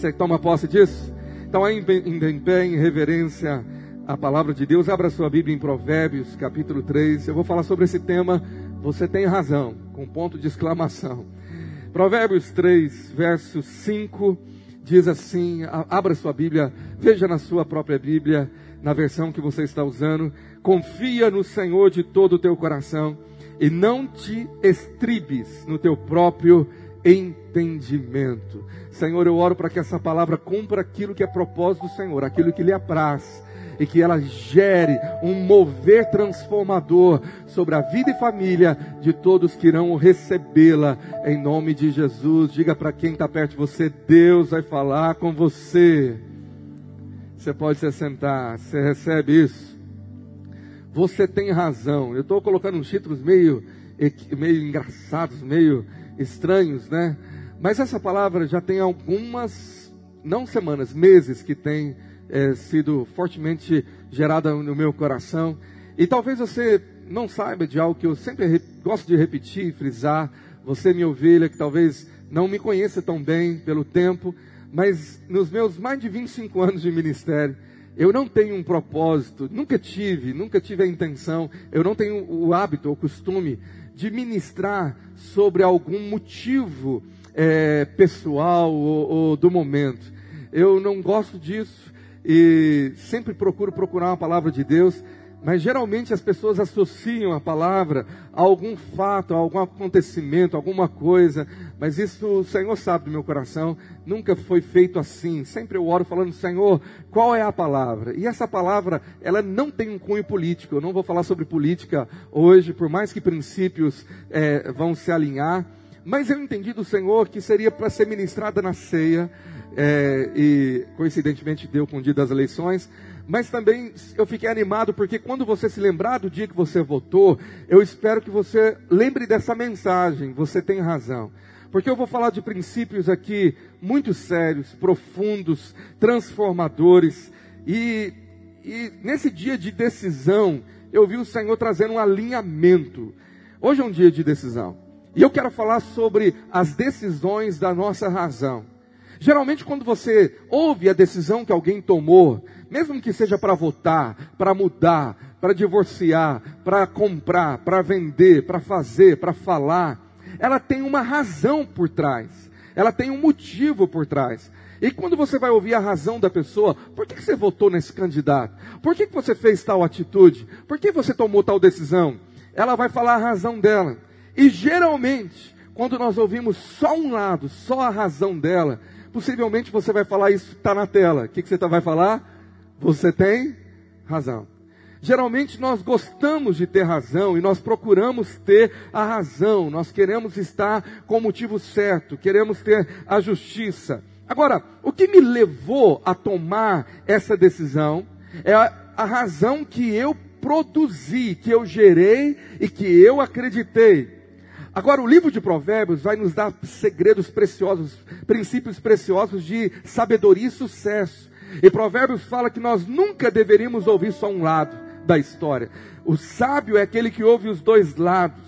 Você toma posse disso? Então, em pé, em reverência à palavra de Deus, abra sua Bíblia em Provérbios, capítulo 3. Eu vou falar sobre esse tema. Você tem razão, com ponto de exclamação. Provérbios 3, verso 5, diz assim: abra sua Bíblia, veja na sua própria Bíblia, na versão que você está usando. Confia no Senhor de todo o teu coração e não te estribes no teu próprio entendimento. Senhor, eu oro para que essa palavra cumpra aquilo que é propósito do Senhor, aquilo que lhe apraz, e que ela gere um mover transformador sobre a vida e família de todos que irão recebê-la, em nome de Jesus. Diga para quem está perto de você: Deus vai falar com você. Você pode se sentar, você recebe isso. Você tem razão. Eu estou colocando uns títulos meio, meio engraçados, meio estranhos, né? Mas essa palavra já tem algumas, não semanas, meses que tem é, sido fortemente gerada no meu coração. E talvez você não saiba de algo que eu sempre gosto de repetir, frisar. Você, minha ovelha, que talvez não me conheça tão bem pelo tempo, mas nos meus mais de 25 anos de ministério, eu não tenho um propósito, nunca tive, nunca tive a intenção, eu não tenho o hábito, o costume de ministrar sobre algum motivo é, pessoal ou, ou do momento. Eu não gosto disso e sempre procuro procurar uma palavra de Deus mas geralmente as pessoas associam a palavra a algum fato, a algum acontecimento, alguma coisa. Mas isso o Senhor sabe do meu coração, nunca foi feito assim. Sempre eu oro falando, Senhor, qual é a palavra? E essa palavra, ela não tem um cunho político. Eu não vou falar sobre política hoje, por mais que princípios é, vão se alinhar. Mas eu entendi do Senhor que seria para ser ministrada na ceia. É, e coincidentemente deu com o dia das eleições mas também eu fiquei animado porque quando você se lembrar do dia que você votou, eu espero que você lembre dessa mensagem. Você tem razão. Porque eu vou falar de princípios aqui muito sérios, profundos, transformadores. E, e nesse dia de decisão, eu vi o Senhor trazendo um alinhamento. Hoje é um dia de decisão. E eu quero falar sobre as decisões da nossa razão. Geralmente, quando você ouve a decisão que alguém tomou, mesmo que seja para votar, para mudar, para divorciar, para comprar, para vender, para fazer, para falar, ela tem uma razão por trás, ela tem um motivo por trás. E quando você vai ouvir a razão da pessoa, por que, você votou nesse candidato? Por que, você fez tal atitude? Por que você tomou tal decisão? Ela vai falar a razão dela. E geralmente, quando nós ouvimos só um lado, só a razão dela, possivelmente você vai falar isso está na tela. O que, que você tá, vai falar? Você tem razão. Geralmente nós gostamos de ter razão e nós procuramos ter a razão, nós queremos estar com o motivo certo, queremos ter a justiça. Agora, o que me levou a tomar essa decisão é a, a razão que eu produzi, que eu gerei e que eu acreditei. Agora, o livro de Provérbios vai nos dar segredos preciosos, princípios preciosos de sabedoria e sucesso. E Provérbios fala que nós nunca deveríamos ouvir só um lado da história. O sábio é aquele que ouve os dois lados.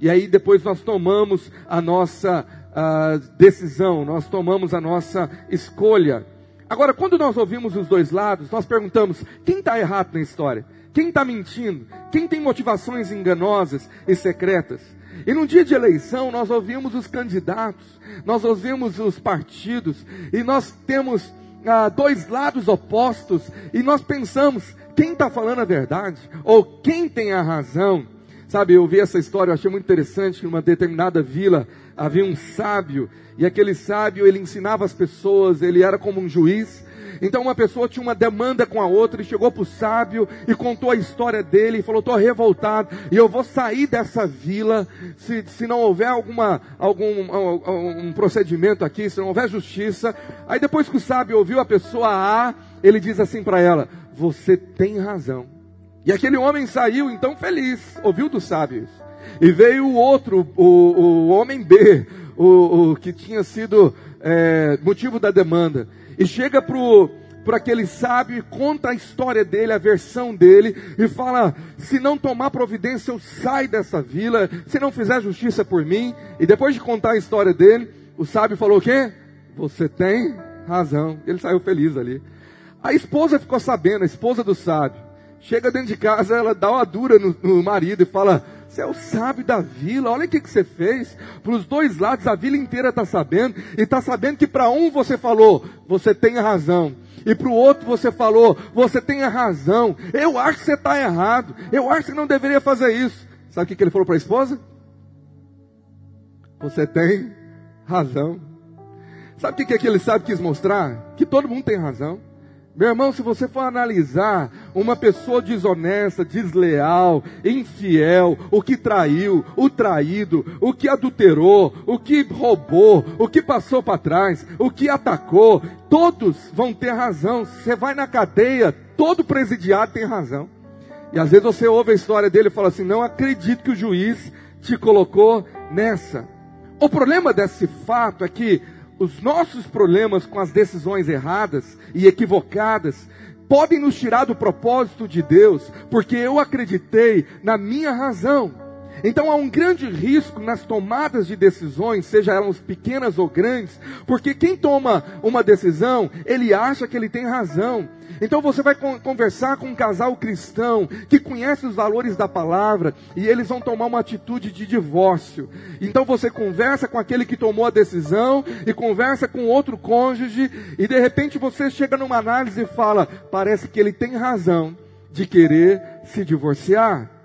E aí depois nós tomamos a nossa uh, decisão, nós tomamos a nossa escolha. Agora, quando nós ouvimos os dois lados, nós perguntamos: quem está errado na história? Quem está mentindo? Quem tem motivações enganosas e secretas? E no dia de eleição, nós ouvimos os candidatos, nós ouvimos os partidos, e nós temos ah, dois lados opostos e nós pensamos quem está falando a verdade ou quem tem a razão. Sabe, eu vi essa história, eu achei muito interessante que numa determinada vila havia um sábio e aquele sábio ele ensinava as pessoas, ele era como um juiz então uma pessoa tinha uma demanda com a outra e chegou para o sábio e contou a história dele e falou: estou revoltado e eu vou sair dessa vila se, se não houver alguma, algum um procedimento aqui, se não houver justiça. Aí depois que o sábio ouviu a pessoa A, ele diz assim para ela: Você tem razão. E aquele homem saiu então feliz, ouviu dos sábios. E veio o outro, o, o homem B, o, o que tinha sido é, motivo da demanda. E chega para aquele sábio e conta a história dele, a versão dele, e fala: se não tomar providência, eu saio dessa vila, se não fizer justiça por mim. E depois de contar a história dele, o sábio falou: o quê? Você tem razão. Ele saiu feliz ali. A esposa ficou sabendo, a esposa do sábio. Chega dentro de casa, ela dá uma dura no, no marido e fala: Você é o sábio da vila, olha o que, que você fez. Para os dois lados, a vila inteira está sabendo. E está sabendo que para um você falou: Você tem razão. E para o outro você falou: Você tem razão. Eu acho que você está errado. Eu acho que não deveria fazer isso. Sabe o que, que ele falou para a esposa? Você tem razão. Sabe o que, que, que ele sabe quis mostrar? Que todo mundo tem razão. Meu irmão, se você for analisar uma pessoa desonesta, desleal, infiel, o que traiu, o traído, o que adulterou, o que roubou, o que passou para trás, o que atacou, todos vão ter razão. Você vai na cadeia, todo presidiário tem razão. E às vezes você ouve a história dele e fala assim: não acredito que o juiz te colocou nessa. O problema desse fato é que os nossos problemas com as decisões erradas e equivocadas podem nos tirar do propósito de Deus, porque eu acreditei na minha razão. Então há um grande risco nas tomadas de decisões, seja elas pequenas ou grandes, porque quem toma uma decisão, ele acha que ele tem razão. Então você vai conversar com um casal cristão que conhece os valores da palavra e eles vão tomar uma atitude de divórcio. Então você conversa com aquele que tomou a decisão e conversa com outro cônjuge e de repente você chega numa análise e fala: parece que ele tem razão de querer se divorciar.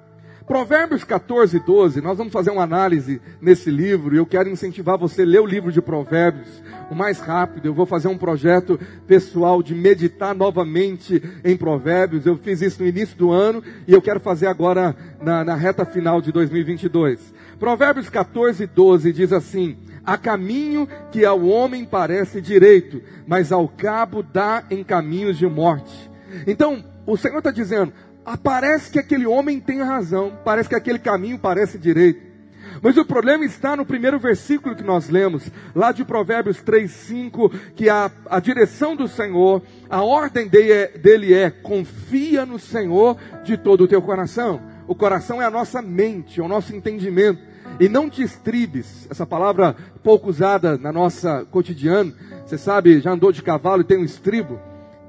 Provérbios 14, 12, nós vamos fazer uma análise nesse livro e eu quero incentivar você a ler o livro de Provérbios o mais rápido. Eu vou fazer um projeto pessoal de meditar novamente em Provérbios. Eu fiz isso no início do ano e eu quero fazer agora na, na reta final de 2022. Provérbios 14, 12 diz assim: Há caminho que ao homem parece direito, mas ao cabo dá em caminhos de morte. Então, o Senhor está dizendo: parece que aquele homem tem razão, parece que aquele caminho parece direito. Mas o problema está no primeiro versículo que nós lemos, lá de Provérbios 3, 5, que a, a direção do Senhor, a ordem dele é, dele é confia no Senhor de todo o teu coração. O coração é a nossa mente, é o nosso entendimento. E não te estribes, essa palavra pouco usada na nossa cotidiano. Você sabe, já andou de cavalo e tem um estribo?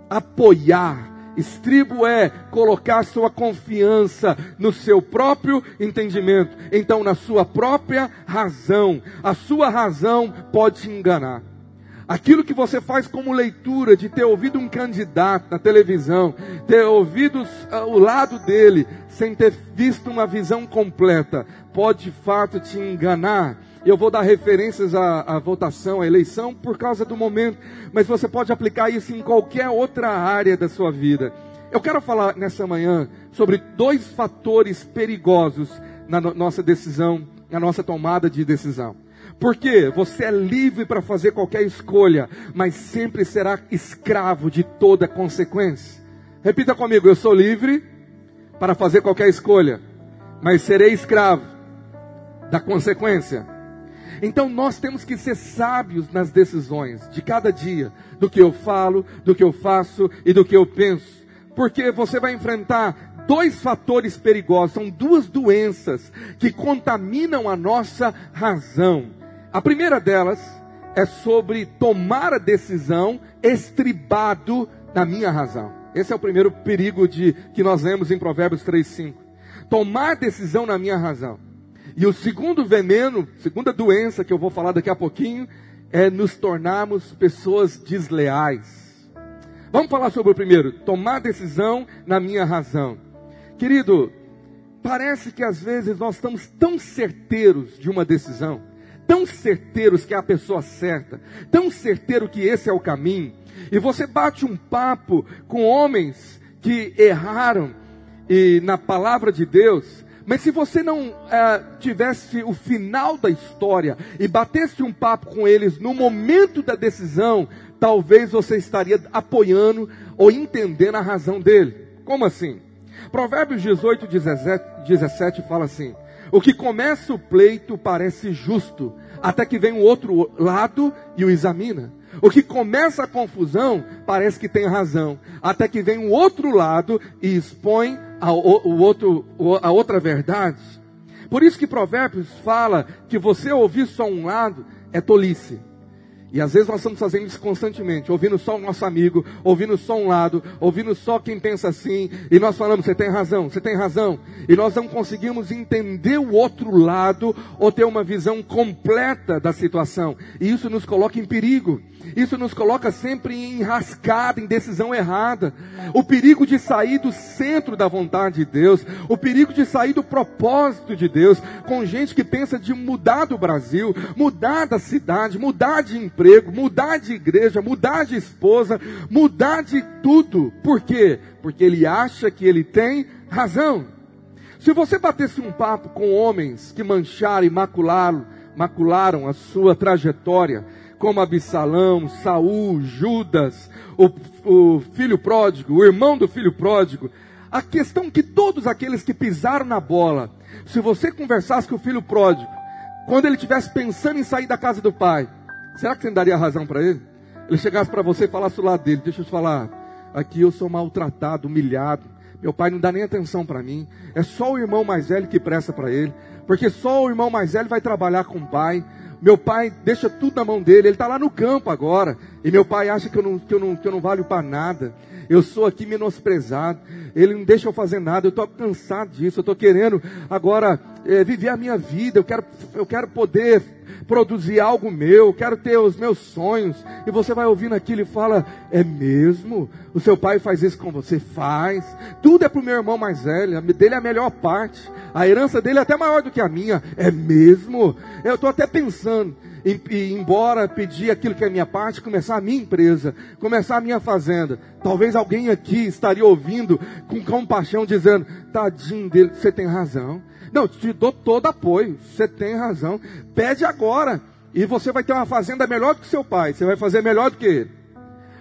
Apoiar Estribo é colocar sua confiança no seu próprio entendimento, então na sua própria razão. A sua razão pode te enganar. Aquilo que você faz como leitura de ter ouvido um candidato na televisão, ter ouvido uh, o lado dele, sem ter visto uma visão completa, pode de fato te enganar eu vou dar referências à, à, votação, à eleição, por causa do momento, mas você pode aplicar isso em qualquer outra área da sua vida. Eu quero falar nessa manhã sobre dois fatores perigosos na no, nossa decisão, na nossa tomada de decisão. Porque você é livre para fazer qualquer escolha, mas sempre será escravo de toda consequência. Repita comigo: eu sou livre para fazer qualquer escolha, mas serei escravo da consequência. Então nós temos que ser sábios nas decisões de cada dia, do que eu falo, do que eu faço e do que eu penso. Porque você vai enfrentar dois fatores perigosos, são duas doenças que contaminam a nossa razão. A primeira delas é sobre tomar a decisão estribado na minha razão. Esse é o primeiro perigo de que nós lemos em Provérbios 3:5. Tomar decisão na minha razão. E o segundo veneno, segunda doença que eu vou falar daqui a pouquinho, é nos tornarmos pessoas desleais. Vamos falar sobre o primeiro, tomar decisão na minha razão. Querido, parece que às vezes nós estamos tão certeiros de uma decisão, tão certeiros que é a pessoa certa, tão certeiro que esse é o caminho, e você bate um papo com homens que erraram e na palavra de Deus, mas se você não é, tivesse o final da história e batesse um papo com eles no momento da decisão, talvez você estaria apoiando ou entendendo a razão dele. Como assim? Provérbios 18, 17, 17 fala assim: O que começa o pleito parece justo, até que vem o outro lado e o examina. O que começa a confusão parece que tem razão, até que vem o outro lado e expõe a, o, outro, a outra verdade. Por isso que Provérbios fala que você ouvir só um lado é tolice. E às vezes nós estamos fazendo isso constantemente, ouvindo só o nosso amigo, ouvindo só um lado, ouvindo só quem pensa assim, e nós falamos, você tem razão, você tem razão, e nós não conseguimos entender o outro lado ou ter uma visão completa da situação, e isso nos coloca em perigo. Isso nos coloca sempre em rascada, em decisão errada. O perigo de sair do centro da vontade de Deus, o perigo de sair do propósito de Deus, com gente que pensa de mudar do Brasil, mudar da cidade, mudar de emprego, mudar de igreja, mudar de esposa, mudar de tudo. Por quê? Porque ele acha que ele tem razão. Se você batesse um papo com homens que mancharam e macularam, macularam a sua trajetória, como Absalão, Saul, Judas, o, o filho pródigo, o irmão do filho pródigo. A questão que todos aqueles que pisaram na bola, se você conversasse com o filho pródigo, quando ele estivesse pensando em sair da casa do pai, será que você daria razão para ele? Ele chegasse para você e falasse do lado dele, deixa eu te falar, aqui eu sou maltratado, humilhado, meu pai não dá nem atenção para mim, é só o irmão mais velho que presta para ele, porque só o irmão mais velho vai trabalhar com o pai, meu pai deixa tudo na mão dele, ele está lá no campo agora. E meu pai acha que eu não, que eu não, que eu não valho para nada. Eu sou aqui menosprezado. Ele não deixa eu fazer nada. Eu estou cansado disso. Eu estou querendo agora é, viver a minha vida. Eu quero, eu quero poder produzir algo meu, quero ter os meus sonhos. E você vai ouvindo aquilo e fala: É mesmo? O seu pai faz isso com você? Faz. Tudo é para o meu irmão mais velho. Dele é a melhor parte. A herança dele é até maior do que a minha. É mesmo? Eu estou até pensando em, em embora pedir aquilo que é minha parte, começar a minha empresa, começar a minha fazenda. Talvez alguém aqui estaria ouvindo com compaixão, dizendo: Tadinho dele, você tem razão. Não, te dou todo apoio, você tem razão. Pede agora, e você vai ter uma fazenda melhor do que seu pai, você vai fazer melhor do que ele.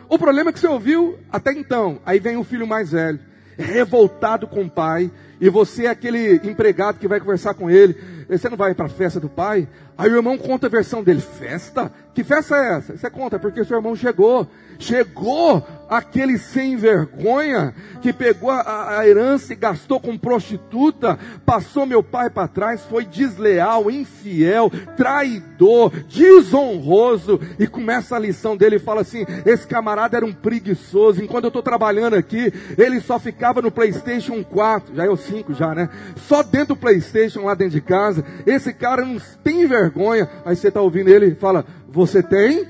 O problema é que você ouviu até então. Aí vem o filho mais velho, revoltado com o pai, e você é aquele empregado que vai conversar com ele. Você não vai para a festa do pai? Aí o irmão conta a versão dele: festa? Que festa é essa? Você conta, porque seu irmão chegou. Chegou aquele sem vergonha que pegou a, a herança e gastou com prostituta, passou meu pai para trás, foi desleal, infiel, traidor, desonroso. E começa a lição dele e fala assim: esse camarada era um preguiçoso. Enquanto eu estou trabalhando aqui, ele só ficava no PlayStation 4, já o 5 já, né? Só dentro do PlayStation lá dentro de casa. Esse cara não tem vergonha. Aí você está ouvindo ele e fala: Você tem?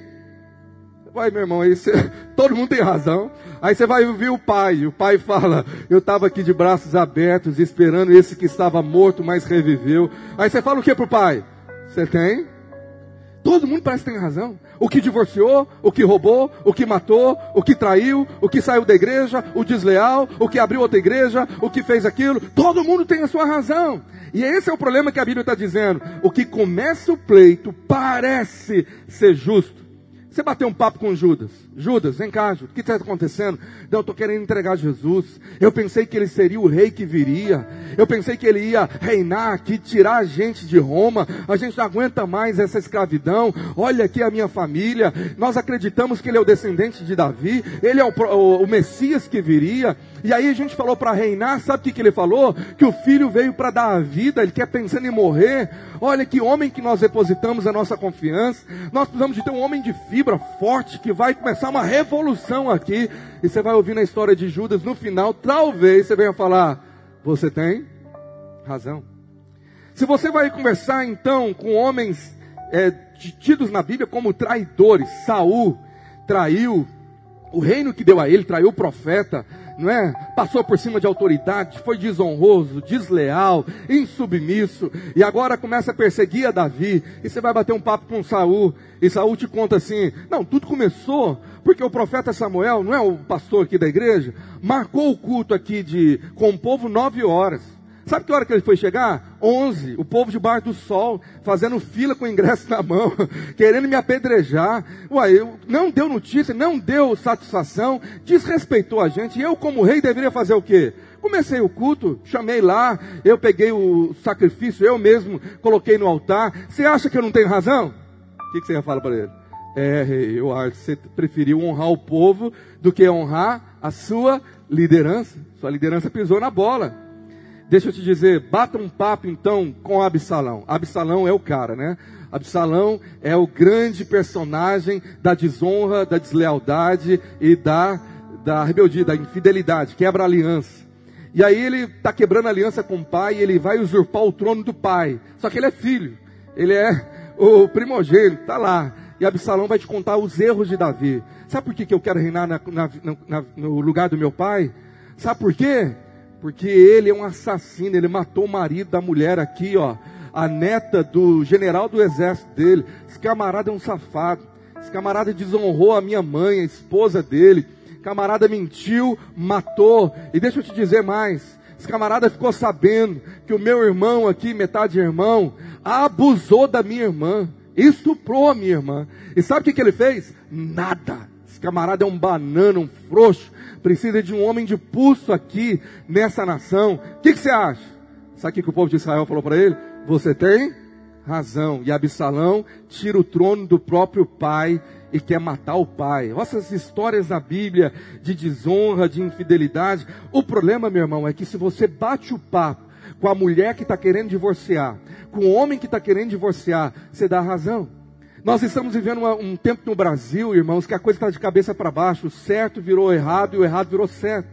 Vai, meu irmão, aí você, todo mundo tem razão. Aí você vai ouvir o pai. O pai fala: Eu estava aqui de braços abertos, esperando esse que estava morto, mas reviveu. Aí você fala o que para o pai? Você tem? Todo mundo parece que tem razão. O que divorciou, o que roubou, o que matou, o que traiu, o que saiu da igreja, o desleal, o que abriu outra igreja, o que fez aquilo. Todo mundo tem a sua razão. E esse é o problema que a Bíblia está dizendo. O que começa o pleito parece ser justo você bateu um papo com Judas. Judas, vem cá, Judas. O que está acontecendo? Não, eu estou querendo entregar Jesus. Eu pensei que ele seria o rei que viria. Eu pensei que ele ia reinar aqui, tirar a gente de Roma. A gente não aguenta mais essa escravidão. Olha aqui a minha família. Nós acreditamos que ele é o descendente de Davi. Ele é o, o, o Messias que viria. E aí a gente falou para reinar. Sabe o que, que ele falou? Que o filho veio para dar a vida. Ele quer pensando em morrer. Olha que homem que nós depositamos a nossa confiança. Nós precisamos de ter um homem de fibra forte que vai começar uma revolução aqui. E você vai ouvir na história de Judas no final, talvez você venha falar: Você tem razão. Se você vai conversar então com homens é, tidos na Bíblia como traidores, Saul traiu o reino que deu a ele, traiu o profeta, não é? Passou por cima de autoridade, foi desonroso, desleal, insubmisso, e agora começa a perseguir a Davi. E você vai bater um papo com Saul, e Saul te conta assim: "Não, tudo começou porque o profeta Samuel, não é o pastor aqui da igreja, marcou o culto aqui de com o povo nove horas. Sabe que hora que ele foi chegar? Onze. O povo debaixo do sol, fazendo fila com o ingresso na mão, querendo me apedrejar. Uai, eu, não deu notícia, não deu satisfação, desrespeitou a gente. E eu, como rei, deveria fazer o quê? Comecei o culto, chamei lá, eu peguei o sacrifício, eu mesmo coloquei no altar. Você acha que eu não tenho razão? O que, que você ia falar para ele? É, rei, eu acho que você preferiu honrar o povo do que honrar a sua liderança. Sua liderança pisou na bola. Deixa eu te dizer, bata um papo então com Absalão. Absalão é o cara, né? Absalão é o grande personagem da desonra, da deslealdade e da, da rebeldia, da infidelidade, quebra a aliança. E aí ele está quebrando a aliança com o pai e ele vai usurpar o trono do pai. Só que ele é filho, ele é o primogênito, está lá. E Absalão vai te contar os erros de Davi. Sabe por que, que eu quero reinar na, na, na, no lugar do meu pai? Sabe por quê? Porque ele é um assassino, ele matou o marido da mulher aqui, ó, a neta do general do exército dele. Esse camarada é um safado. Esse camarada desonrou a minha mãe, a esposa dele. Camarada mentiu, matou. E deixa eu te dizer mais. Esse camarada ficou sabendo que o meu irmão aqui, metade irmão, abusou da minha irmã. Estuprou a minha irmã. E sabe o que, que ele fez? Nada. Esse camarada é um banana, um frouxo precisa de um homem de pulso aqui nessa nação. O que, que você acha? Sabe o que o povo de Israel falou para ele? Você tem razão. E Absalão tira o trono do próprio pai e quer matar o pai. Olha essas histórias da Bíblia de desonra, de infidelidade. O problema, meu irmão, é que se você bate o papo com a mulher que está querendo divorciar, com o homem que está querendo divorciar, você dá razão. Nós estamos vivendo uma, um tempo no Brasil, irmãos, que a coisa está de cabeça para baixo. O certo virou errado e o errado virou certo.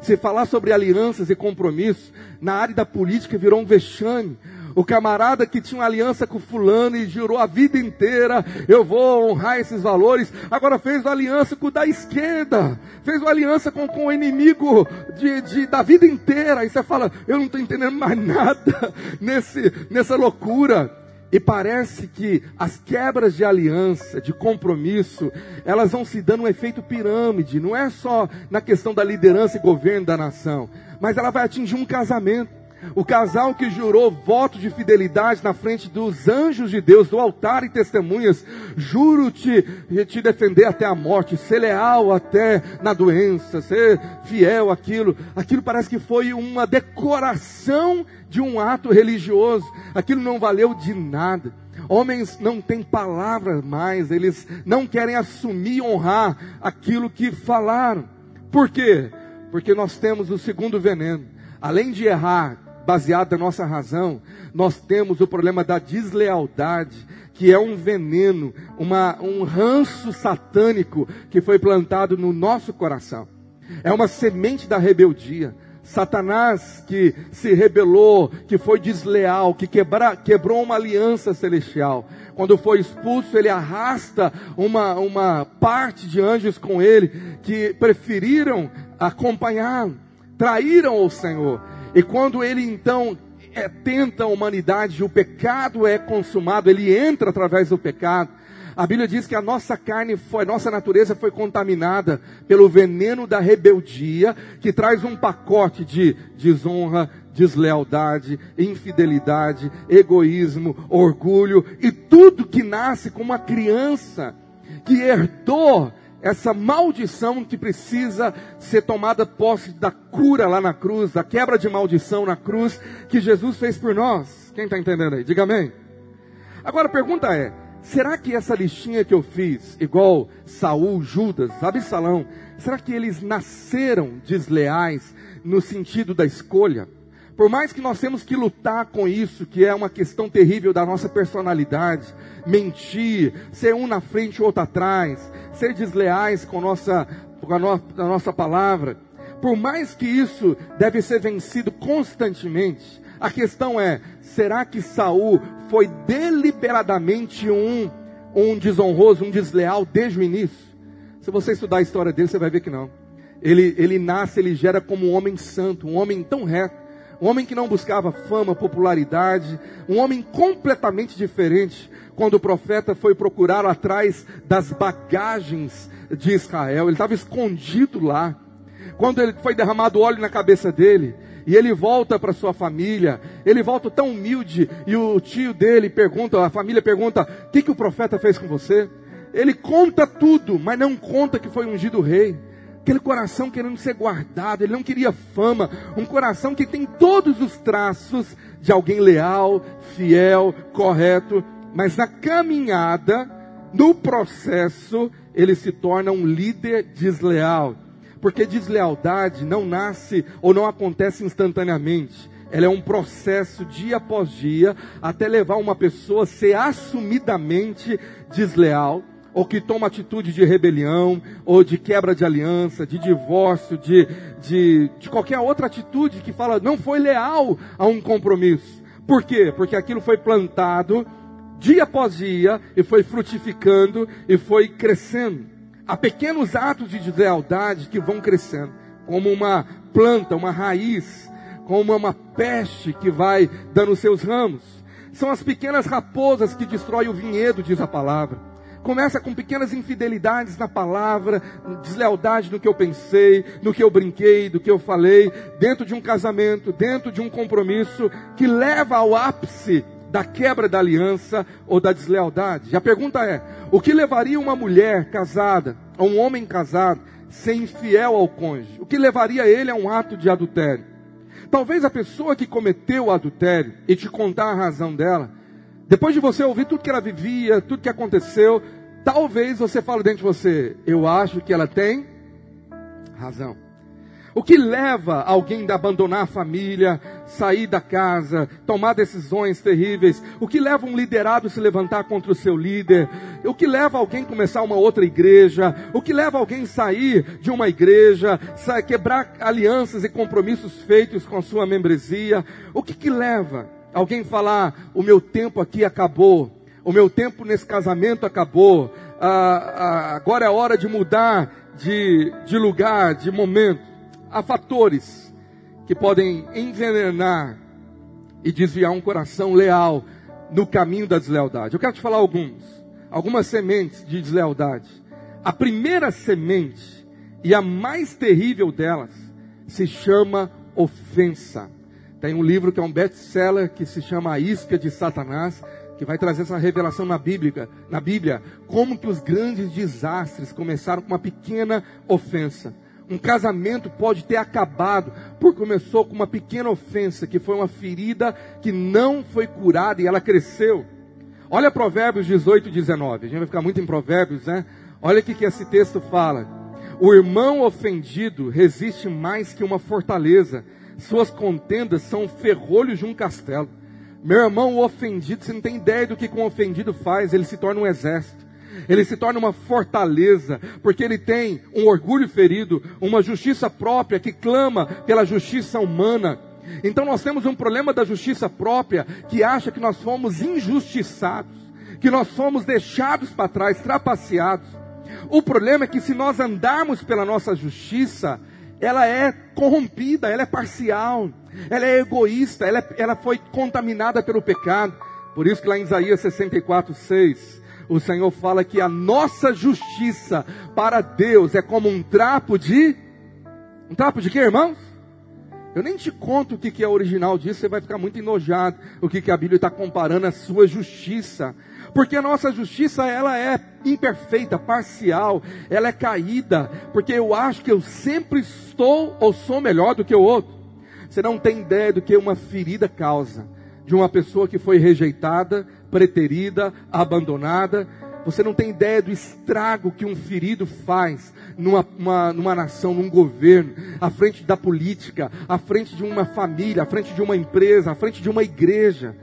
Se falar sobre alianças e compromissos, na área da política virou um vexame. O camarada que tinha uma aliança com fulano e jurou a vida inteira, eu vou honrar esses valores, agora fez uma aliança com o da esquerda, fez uma aliança com, com o inimigo de, de, da vida inteira. Aí você fala, eu não estou entendendo mais nada nesse, nessa loucura. E parece que as quebras de aliança, de compromisso, elas vão se dando um efeito pirâmide, não é só na questão da liderança e governo da nação, mas ela vai atingir um casamento. O casal que jurou voto de fidelidade na frente dos anjos de Deus, do altar e testemunhas, juro te, te defender até a morte, ser leal até na doença, ser fiel àquilo. Aquilo parece que foi uma decoração de um ato religioso. Aquilo não valeu de nada. Homens não têm palavras mais, eles não querem assumir e honrar aquilo que falaram. Por quê? Porque nós temos o segundo veneno. Além de errar baseado na nossa razão, nós temos o problema da deslealdade, que é um veneno, uma, um ranço satânico que foi plantado no nosso coração. É uma semente da rebeldia. Satanás que se rebelou, que foi desleal, que quebra, quebrou uma aliança celestial. Quando foi expulso, ele arrasta uma, uma parte de anjos com ele que preferiram acompanhá-lo, traíram o Senhor. E quando ele então é, tenta a humanidade, o pecado é consumado, ele entra através do pecado. A Bíblia diz que a nossa carne foi, nossa natureza foi contaminada pelo veneno da rebeldia, que traz um pacote de desonra, deslealdade, infidelidade, egoísmo, orgulho e tudo que nasce com uma criança que herdou essa maldição que precisa ser tomada posse da cura lá na cruz, da quebra de maldição na cruz que Jesus fez por nós. Quem está entendendo aí? Diga amém. Agora a pergunta é: será que essa listinha que eu fiz, igual Saul, Judas, Absalão, será que eles nasceram desleais no sentido da escolha? Por mais que nós temos que lutar com isso, que é uma questão terrível da nossa personalidade, mentir, ser um na frente e outro atrás, ser desleais com, nossa, com a, no, a nossa palavra, por mais que isso deve ser vencido constantemente, a questão é: será que Saul foi deliberadamente um, um desonroso, um desleal desde o início? Se você estudar a história dele, você vai ver que não. Ele, ele nasce, ele gera como um homem santo, um homem tão reto, um homem que não buscava fama, popularidade, um homem completamente diferente. Quando o profeta foi procurar atrás das bagagens de Israel, ele estava escondido lá. Quando ele foi derramado óleo na cabeça dele, e ele volta para sua família, ele volta tão humilde, e o tio dele pergunta, a família pergunta: o que, que o profeta fez com você? Ele conta tudo, mas não conta que foi ungido rei aquele coração querendo ser guardado, ele não queria fama, um coração que tem todos os traços de alguém leal, fiel, correto, mas na caminhada, no processo, ele se torna um líder desleal, porque deslealdade não nasce ou não acontece instantaneamente, ela é um processo dia após dia até levar uma pessoa a ser assumidamente desleal, ou que toma atitude de rebelião, ou de quebra de aliança, de divórcio, de, de, de qualquer outra atitude que fala não foi leal a um compromisso. Por quê? Porque aquilo foi plantado dia após dia e foi frutificando e foi crescendo. Há pequenos atos de deslealdade que vão crescendo, como uma planta, uma raiz, como uma peste que vai dando seus ramos. São as pequenas raposas que destroem o vinhedo, diz a palavra. Começa com pequenas infidelidades na palavra, deslealdade no que eu pensei, no que eu brinquei, do que eu falei, dentro de um casamento, dentro de um compromisso, que leva ao ápice da quebra da aliança ou da deslealdade. A pergunta é: o que levaria uma mulher casada, ou um homem casado, ser infiel ao cônjuge? O que levaria ele a um ato de adultério? Talvez a pessoa que cometeu o adultério e te contar a razão dela, depois de você ouvir tudo que ela vivia, tudo que aconteceu, talvez você fale dentro de você, eu acho que ela tem razão. O que leva alguém a abandonar a família, sair da casa, tomar decisões terríveis? O que leva um liderado a se levantar contra o seu líder? O que leva alguém a começar uma outra igreja? O que leva alguém a sair de uma igreja, quebrar alianças e compromissos feitos com a sua membresia? O que, que leva alguém falar: o meu tempo aqui acabou, o meu tempo nesse casamento acabou, ah, ah, agora é hora de mudar de, de lugar, de momento? há fatores que podem envenenar e desviar um coração leal no caminho da deslealdade. Eu quero te falar alguns, algumas sementes de deslealdade. A primeira semente e a mais terrível delas se chama ofensa. Tem um livro que é um best-seller que se chama A Isca de Satanás, que vai trazer essa revelação na Bíblia, na Bíblia, como que os grandes desastres começaram com uma pequena ofensa. Um casamento pode ter acabado porque começou com uma pequena ofensa, que foi uma ferida que não foi curada e ela cresceu. Olha Provérbios 18, 19. A gente vai ficar muito em Provérbios, né? Olha o que esse texto fala. O irmão ofendido resiste mais que uma fortaleza. Suas contendas são ferrolhos de um castelo. Meu irmão ofendido, você não tem ideia do que um ofendido faz, ele se torna um exército ele se torna uma fortaleza, porque ele tem um orgulho ferido, uma justiça própria que clama pela justiça humana. Então nós temos um problema da justiça própria que acha que nós fomos injustiçados, que nós fomos deixados para trás, trapaceados. O problema é que se nós andarmos pela nossa justiça, ela é corrompida, ela é parcial, ela é egoísta, ela, é, ela foi contaminada pelo pecado. Por isso que lá em Isaías 64, 6, o Senhor fala que a nossa justiça para Deus é como um trapo de. Um trapo de quê, irmãos? Eu nem te conto o que, que é original disso, você vai ficar muito enojado. O que, que a Bíblia está comparando a sua justiça. Porque a nossa justiça, ela é imperfeita, parcial, ela é caída. Porque eu acho que eu sempre estou ou sou melhor do que o outro. Você não tem ideia do que uma ferida causa. De uma pessoa que foi rejeitada, preterida, abandonada. Você não tem ideia do estrago que um ferido faz numa, uma, numa nação, num governo, à frente da política, à frente de uma família, à frente de uma empresa, à frente de uma igreja.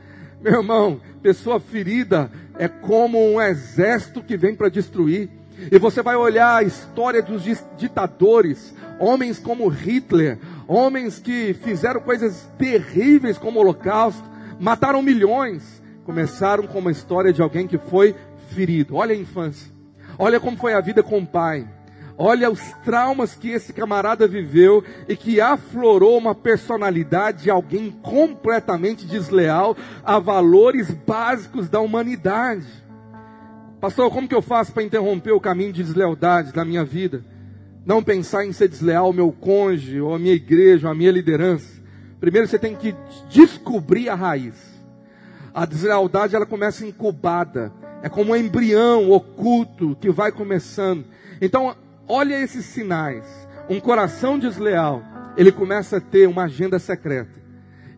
Meu irmão, pessoa ferida é como um exército que vem para destruir. E você vai olhar a história dos ditadores, homens como Hitler, homens que fizeram coisas terríveis como o Holocausto, mataram milhões, começaram com uma história de alguém que foi ferido. Olha a infância. Olha como foi a vida com o pai. Olha os traumas que esse camarada viveu e que aflorou uma personalidade de alguém completamente desleal a valores básicos da humanidade. Pastor, como que eu faço para interromper o caminho de deslealdade da minha vida? Não pensar em ser desleal ao meu cônjuge, ou à minha igreja, ou à minha liderança. Primeiro você tem que descobrir a raiz. A deslealdade ela começa incubada. É como um embrião oculto que vai começando. Então, olha esses sinais. Um coração desleal, ele começa a ter uma agenda secreta.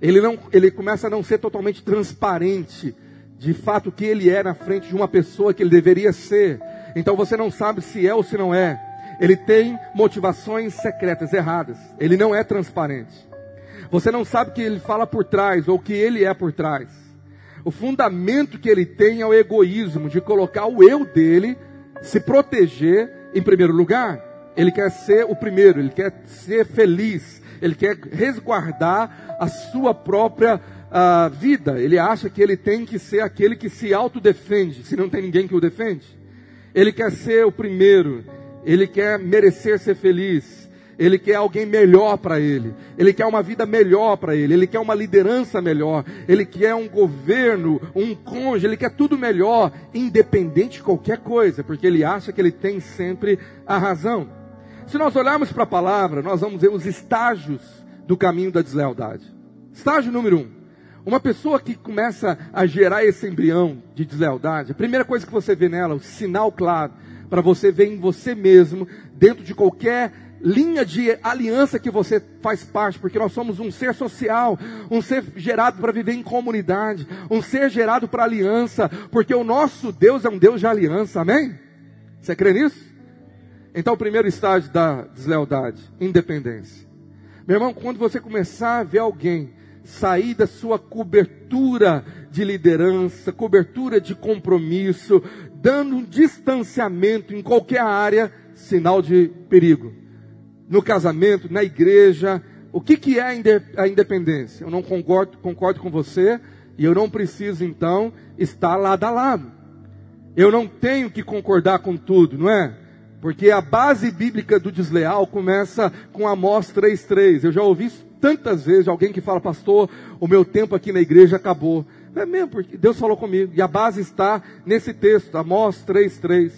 Ele, não, ele começa a não ser totalmente transparente de fato que ele é na frente de uma pessoa que ele deveria ser. Então você não sabe se é ou se não é. Ele tem motivações secretas erradas. Ele não é transparente. Você não sabe que ele fala por trás ou que ele é por trás. O fundamento que ele tem é o egoísmo de colocar o eu dele, se proteger em primeiro lugar. Ele quer ser o primeiro, ele quer ser feliz, ele quer resguardar a sua própria uh, vida. Ele acha que ele tem que ser aquele que se autodefende, se não tem ninguém que o defende. Ele quer ser o primeiro, ele quer merecer ser feliz. Ele quer alguém melhor para ele. Ele quer uma vida melhor para ele. Ele quer uma liderança melhor. Ele quer um governo, um cônjuge. Ele quer tudo melhor, independente de qualquer coisa, porque ele acha que ele tem sempre a razão. Se nós olharmos para a palavra, nós vamos ver os estágios do caminho da deslealdade. Estágio número um. Uma pessoa que começa a gerar esse embrião de deslealdade, a primeira coisa que você vê nela, o sinal claro, para você ver em você mesmo, dentro de qualquer linha de aliança que você faz parte, porque nós somos um ser social, um ser gerado para viver em comunidade, um ser gerado para aliança, porque o nosso Deus é um Deus de aliança, amém? Você crê nisso? Então, o primeiro estágio da deslealdade, independência. Meu irmão, quando você começar a ver alguém sair da sua cobertura de liderança, cobertura de compromisso, dando um distanciamento em qualquer área, sinal de perigo no casamento, na igreja. O que, que é a independência? Eu não concordo, concordo com você e eu não preciso então estar lado a lado. Eu não tenho que concordar com tudo, não é? Porque a base bíblica do desleal começa com Amós 3,3. Eu já ouvi isso tantas vezes alguém que fala, pastor, o meu tempo aqui na igreja acabou. É mesmo, porque Deus falou comigo. E a base está nesse texto, Amós 3,3.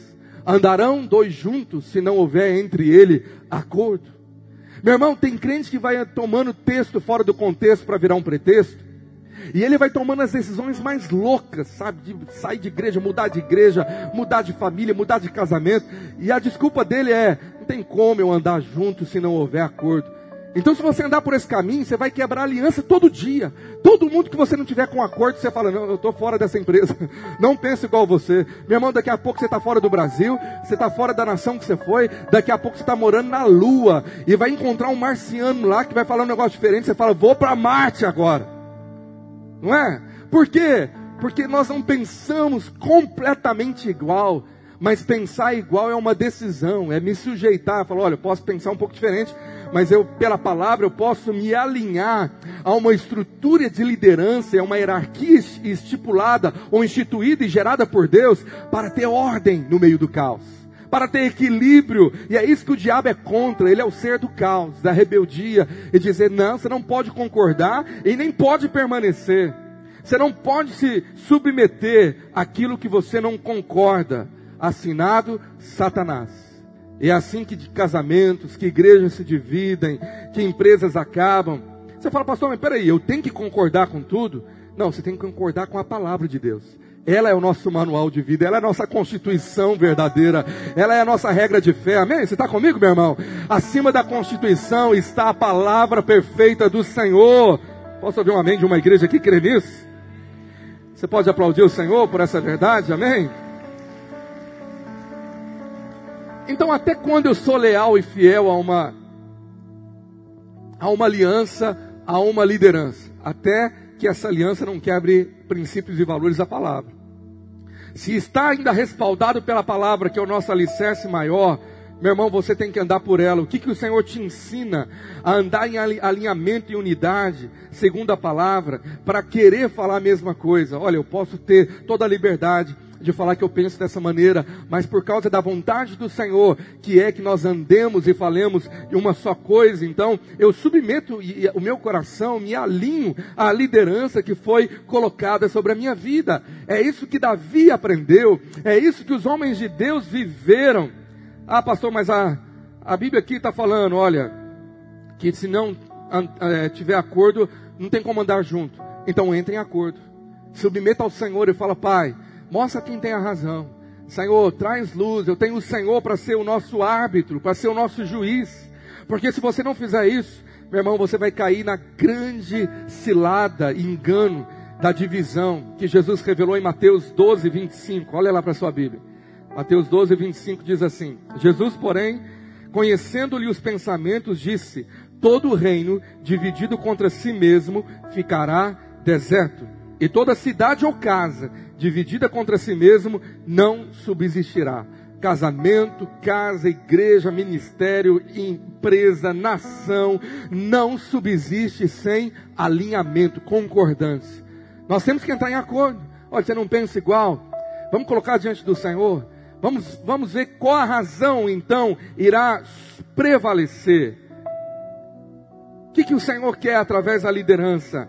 Andarão dois juntos se não houver entre ele acordo. Meu irmão, tem crente que vai tomando texto fora do contexto para virar um pretexto. E ele vai tomando as decisões mais loucas, sabe? De sair de igreja, mudar de igreja, mudar de família, mudar de casamento. E a desculpa dele é: não tem como eu andar junto se não houver acordo. Então, se você andar por esse caminho, você vai quebrar aliança todo dia. Todo mundo que você não tiver com acordo, você fala: Não, eu estou fora dessa empresa. Não pense igual você. Meu irmão, daqui a pouco você está fora do Brasil, você está fora da nação que você foi. Daqui a pouco você está morando na Lua e vai encontrar um marciano lá que vai falar um negócio diferente. Você fala: Vou para Marte agora. Não é? Por quê? Porque nós não pensamos completamente igual. Mas pensar igual é uma decisão, é me sujeitar, falar, olha, eu posso pensar um pouco diferente, mas eu, pela palavra, eu posso me alinhar a uma estrutura de liderança, a uma hierarquia estipulada ou instituída e gerada por Deus para ter ordem no meio do caos. Para ter equilíbrio, e é isso que o diabo é contra, ele é o ser do caos, da rebeldia, e dizer: não, você não pode concordar e nem pode permanecer, você não pode se submeter àquilo que você não concorda. Assinado Satanás. É assim que de casamentos, que igrejas se dividem, que empresas acabam. Você fala, pastor, mas peraí, eu tenho que concordar com tudo? Não, você tem que concordar com a palavra de Deus. Ela é o nosso manual de vida, ela é a nossa constituição verdadeira, ela é a nossa regra de fé. Amém? Você está comigo, meu irmão? Acima da constituição está a palavra perfeita do Senhor. Posso ouvir um amém de uma igreja que crê nisso? Você pode aplaudir o Senhor por essa verdade? Amém? Então, até quando eu sou leal e fiel a uma, a uma aliança, a uma liderança? Até que essa aliança não quebre princípios e valores da palavra. Se está ainda respaldado pela palavra, que é o nosso alicerce maior, meu irmão, você tem que andar por ela. O que, que o Senhor te ensina a andar em alinhamento e unidade, segundo a palavra, para querer falar a mesma coisa? Olha, eu posso ter toda a liberdade de falar que eu penso dessa maneira, mas por causa da vontade do Senhor, que é que nós andemos e falemos de uma só coisa, então eu submeto o meu coração, me alinho à liderança que foi colocada sobre a minha vida. É isso que Davi aprendeu, é isso que os homens de Deus viveram. Ah, pastor, mas a, a Bíblia aqui está falando, olha, que se não é, tiver acordo, não tem como andar junto. Então entre em acordo. Submeta ao Senhor e fala, Pai, Mostra quem tem a razão. Senhor, traz luz. Eu tenho o Senhor para ser o nosso árbitro, para ser o nosso juiz. Porque se você não fizer isso, meu irmão, você vai cair na grande cilada e engano da divisão que Jesus revelou em Mateus 12, 25. Olha lá para a sua Bíblia. Mateus 12, 25 diz assim: Jesus, porém, conhecendo-lhe os pensamentos, disse: Todo reino dividido contra si mesmo ficará deserto, e toda cidade ou casa dividida contra si mesmo não subsistirá. Casamento, casa, igreja, ministério, empresa, nação, não subsiste sem alinhamento, concordância. Nós temos que entrar em acordo. Olha, você não pensa igual? Vamos colocar diante do Senhor. Vamos, vamos ver qual a razão então irá prevalecer. O que, que o Senhor quer através da liderança?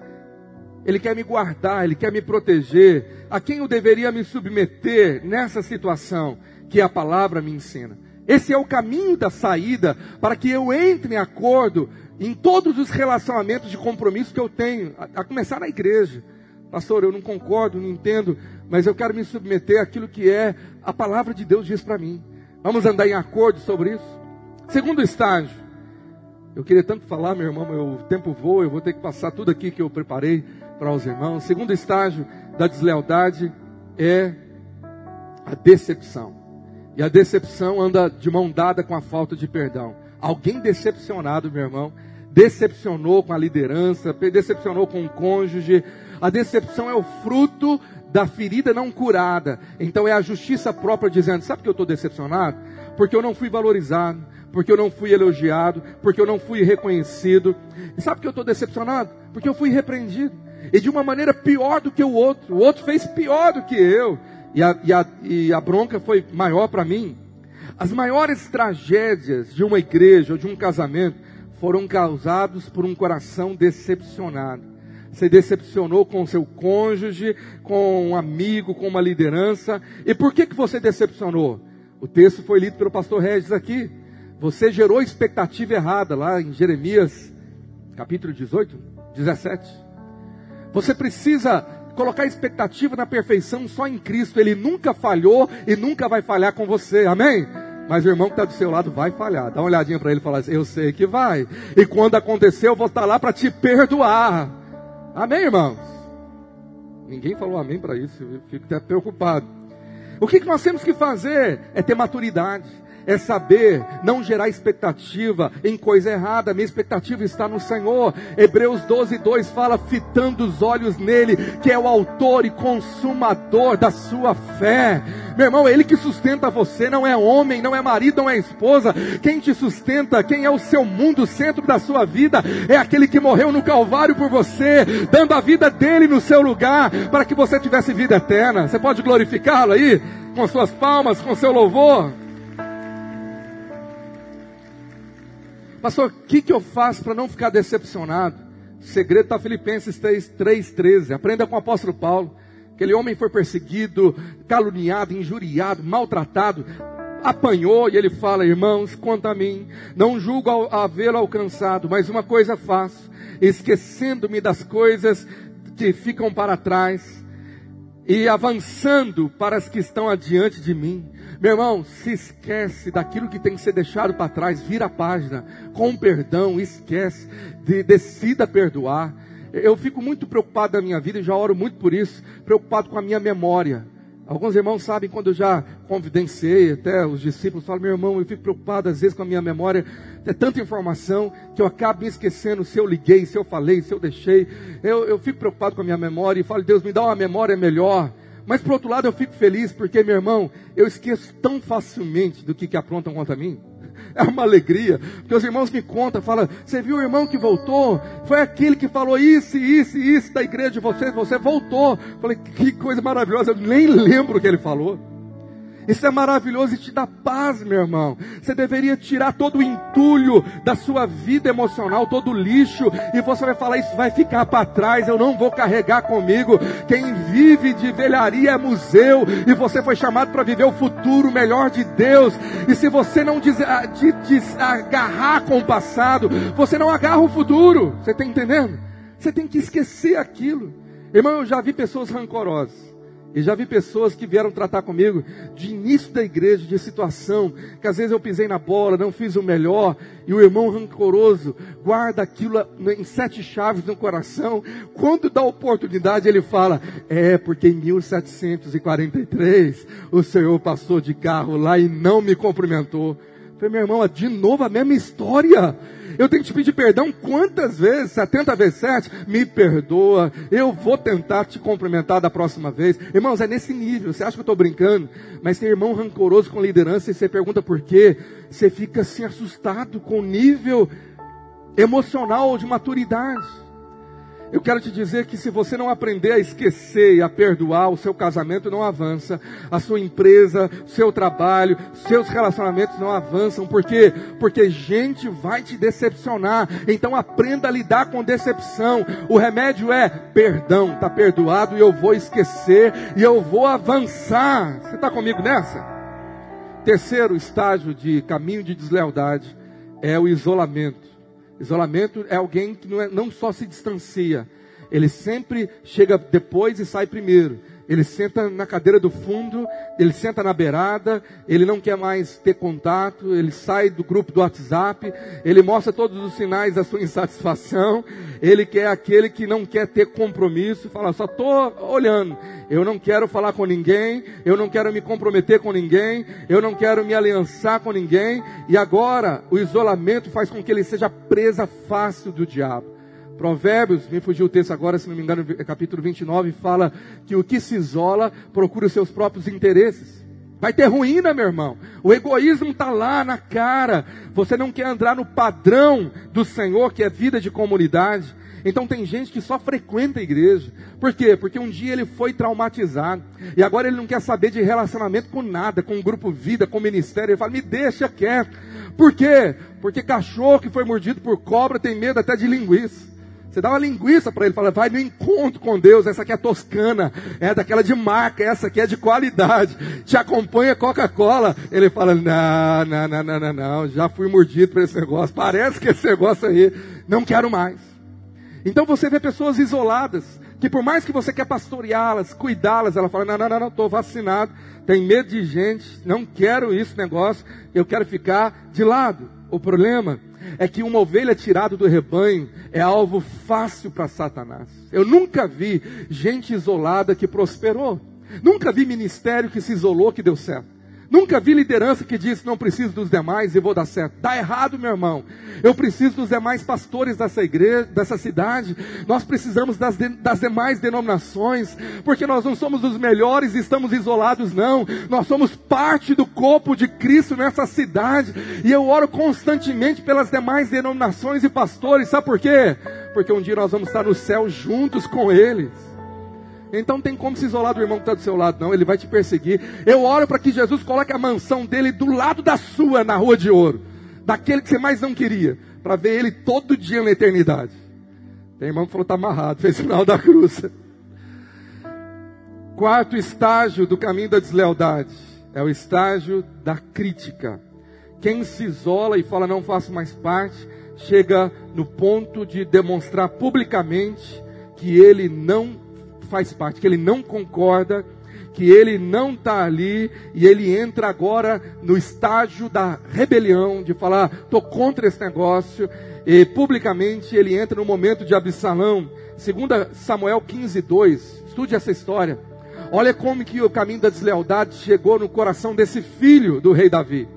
Ele quer me guardar, Ele quer me proteger. A quem eu deveria me submeter nessa situação que a palavra me ensina? Esse é o caminho da saída para que eu entre em acordo em todos os relacionamentos de compromisso que eu tenho, a, começar na igreja. Pastor, eu não concordo, não entendo, mas eu quero me submeter àquilo que é a palavra de Deus diz para mim. Vamos andar em acordo sobre isso? Segundo estágio. Eu queria tanto falar, meu irmão, meu tempo voa, eu vou ter que passar tudo aqui que eu preparei para os irmãos. Segundo estágio da deslealdade é a decepção. E a decepção anda de mão dada com a falta de perdão. Alguém decepcionado, meu irmão, decepcionou com a liderança, decepcionou com o cônjuge. A decepção é o fruto da ferida não curada. Então é a justiça própria dizendo: sabe que eu estou decepcionado? Porque eu não fui valorizado, porque eu não fui elogiado, porque eu não fui reconhecido. E sabe que eu estou decepcionado? Porque eu fui repreendido e de uma maneira pior do que o outro. O outro fez pior do que eu, e a, e a, e a bronca foi maior para mim. As maiores tragédias de uma igreja ou de um casamento foram causados por um coração decepcionado. Você decepcionou com seu cônjuge, com um amigo, com uma liderança. E por que, que você decepcionou? O texto foi lido pelo pastor Regis aqui. Você gerou expectativa errada lá em Jeremias, capítulo 18, 17. Você precisa colocar expectativa na perfeição só em Cristo. Ele nunca falhou e nunca vai falhar com você. Amém? Mas o irmão que está do seu lado vai falhar. Dá uma olhadinha para ele e fala assim: Eu sei que vai. E quando acontecer, eu vou estar lá para te perdoar. Amém, irmãos? Ninguém falou amém para isso. Eu fico até preocupado. O que, que nós temos que fazer é ter maturidade é saber não gerar expectativa em coisa errada. Minha expectativa está no Senhor. Hebreus 12, 2 fala: fitando os olhos nele, que é o autor e consumador da sua fé. Meu irmão, é ele que sustenta você, não é homem, não é marido, não é esposa. Quem te sustenta, quem é o seu mundo, o centro da sua vida, é aquele que morreu no Calvário por você, dando a vida dele no seu lugar, para que você tivesse vida eterna. Você pode glorificá-lo aí, com suas palmas, com seu louvor. Pastor, o que, que eu faço para não ficar decepcionado? O segredo está Filipenses 3,13. Aprenda com o apóstolo Paulo. Aquele homem foi perseguido, caluniado, injuriado, maltratado, apanhou, e ele fala: Irmãos, quanto a mim, não julgo havê-lo alcançado, mas uma coisa faço, esquecendo-me das coisas que ficam para trás e avançando para as que estão adiante de mim. Meu irmão, se esquece daquilo que tem que ser deixado para trás, vira a página, com perdão, esquece, de, decida perdoar. Eu fico muito preocupado da minha vida e já oro muito por isso, preocupado com a minha memória. Alguns irmãos sabem quando eu já confidenciei, até os discípulos falam, meu irmão, eu fico preocupado às vezes com a minha memória, é tanta informação que eu acabo me esquecendo se eu liguei, se eu falei, se eu deixei. Eu, eu fico preocupado com a minha memória e falo, Deus, me dá uma memória melhor. Mas por outro lado eu fico feliz porque, meu irmão, eu esqueço tão facilmente do que, que aprontam contra mim. É uma alegria, porque os irmãos me contam, falam, você viu o irmão que voltou? Foi aquele que falou isso, isso isso da igreja de vocês, você voltou. Falei, que coisa maravilhosa, eu nem lembro o que ele falou. Isso é maravilhoso e te dá paz, meu irmão. Você deveria tirar todo o entulho da sua vida emocional, todo o lixo, e você vai falar: Isso vai ficar para trás, eu não vou carregar comigo. Quem vive de velharia é museu, e você foi chamado para viver o futuro melhor de Deus. E se você não desagarrar com o passado, você não agarra o futuro. Você está entendendo? Você tem que esquecer aquilo. Irmão, eu já vi pessoas rancorosas e já vi pessoas que vieram tratar comigo de início da igreja, de situação, que às vezes eu pisei na bola, não fiz o melhor, e o irmão rancoroso guarda aquilo em sete chaves no coração. Quando dá oportunidade, ele fala: É, porque em 1743 o Senhor passou de carro lá e não me cumprimentou. Falei, meu irmão, é de novo a mesma história. Eu tenho que te pedir perdão quantas vezes? 70 vezes 7? Me perdoa. Eu vou tentar te cumprimentar da próxima vez. Irmãos, é nesse nível. Você acha que eu estou brincando? Mas tem irmão rancoroso com liderança e você pergunta por quê? Você fica assim assustado com o nível emocional de maturidade. Eu quero te dizer que se você não aprender a esquecer e a perdoar, o seu casamento não avança, a sua empresa, seu trabalho, seus relacionamentos não avançam. Por quê? Porque gente vai te decepcionar. Então aprenda a lidar com decepção. O remédio é perdão. Está perdoado e eu vou esquecer e eu vou avançar. Você está comigo nessa? Terceiro estágio de caminho de deslealdade é o isolamento. Isolamento é alguém que não, é, não só se distancia, ele sempre chega depois e sai primeiro. Ele senta na cadeira do fundo, ele senta na beirada, ele não quer mais ter contato, ele sai do grupo do WhatsApp, ele mostra todos os sinais da sua insatisfação, ele quer aquele que não quer ter compromisso, fala, só estou olhando, eu não quero falar com ninguém, eu não quero me comprometer com ninguém, eu não quero me aliançar com ninguém, e agora o isolamento faz com que ele seja presa fácil do diabo. Provérbios, me fugiu o texto agora, se não me engano, capítulo 29, fala que o que se isola procura os seus próprios interesses. Vai ter ruína, meu irmão. O egoísmo está lá na cara. Você não quer entrar no padrão do Senhor, que é vida de comunidade. Então tem gente que só frequenta a igreja. Por quê? Porque um dia ele foi traumatizado. E agora ele não quer saber de relacionamento com nada, com o grupo vida, com o ministério. Ele fala, me deixa quieto. Por quê? Porque cachorro que foi mordido por cobra tem medo até de linguiça. Você dá uma linguiça para ele, fala, vai no encontro com Deus, essa aqui é toscana, é daquela de marca, essa aqui é de qualidade. Te acompanha Coca-Cola. Ele fala, não, não, não, não, não, não, já fui mordido por esse negócio. Parece que esse negócio aí, não quero mais. Então você vê pessoas isoladas, que por mais que você quer pastoreá-las, cuidá-las, ela fala, não, não, não, não, estou vacinado, tem medo de gente, não quero isso negócio, eu quero ficar de lado. O problema é que uma ovelha tirada do rebanho é alvo fácil para Satanás. Eu nunca vi gente isolada que prosperou. Nunca vi ministério que se isolou que deu certo. Nunca vi liderança que disse não preciso dos demais e vou dar certo. Dá errado, meu irmão. Eu preciso dos demais pastores dessa igreja, dessa cidade. Nós precisamos das, de, das demais denominações, porque nós não somos os melhores e estamos isolados, não. Nós somos parte do corpo de Cristo nessa cidade. E eu oro constantemente pelas demais denominações e pastores. Sabe por quê? Porque um dia nós vamos estar no céu juntos com eles. Então tem como se isolar do irmão que está do seu lado, não. Ele vai te perseguir. Eu oro para que Jesus coloque a mansão dele do lado da sua na rua de ouro. Daquele que você mais não queria. Para ver ele todo dia na eternidade. Tem irmão que falou está amarrado, fez sinal da cruz. Quarto estágio do caminho da deslealdade é o estágio da crítica. Quem se isola e fala não faço mais parte, chega no ponto de demonstrar publicamente que ele não faz parte, que ele não concorda, que ele não está ali e ele entra agora no estágio da rebelião, de falar, estou contra esse negócio, e publicamente ele entra no momento de Absalão, segundo Samuel 15, 2, estude essa história. Olha como que o caminho da deslealdade chegou no coração desse filho do rei Davi.